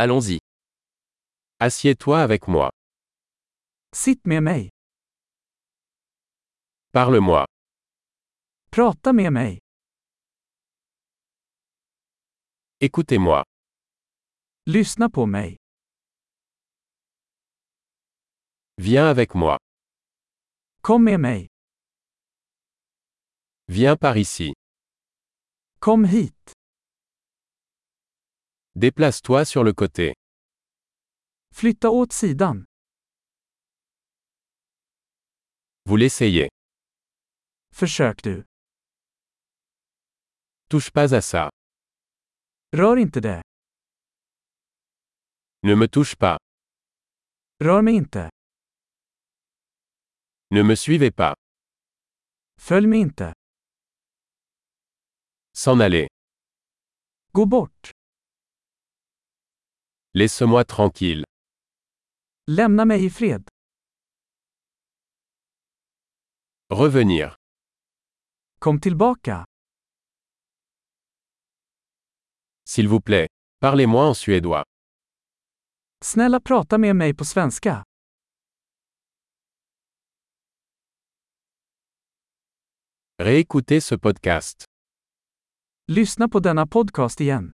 Allons-y. Assieds-toi avec moi. Sitt med mig. Parle-moi. Prata med mig. Écoutez-moi. Lyssna på mig. Viens avec moi. Kom med mig. Viens par ici. Kom hit. Déplace-toi sur le côté. Flytta åt sidan. Vous l'essayez. Försök du. Touche pas à ça. Rör inte det. Ne me touche pas. Rör mig inte. Ne me suivez pas. Följ mig inte. S'en aller. Gå bort. Laisse-moi tranquille. Lämna mig i fred. Revenir. Kom tillbaka. S'il vous plaît. Parlez-moi en suédois. Snälla prata med mig på svenska. Réécoutez ce podcast. Lyssna på denna podcast igen.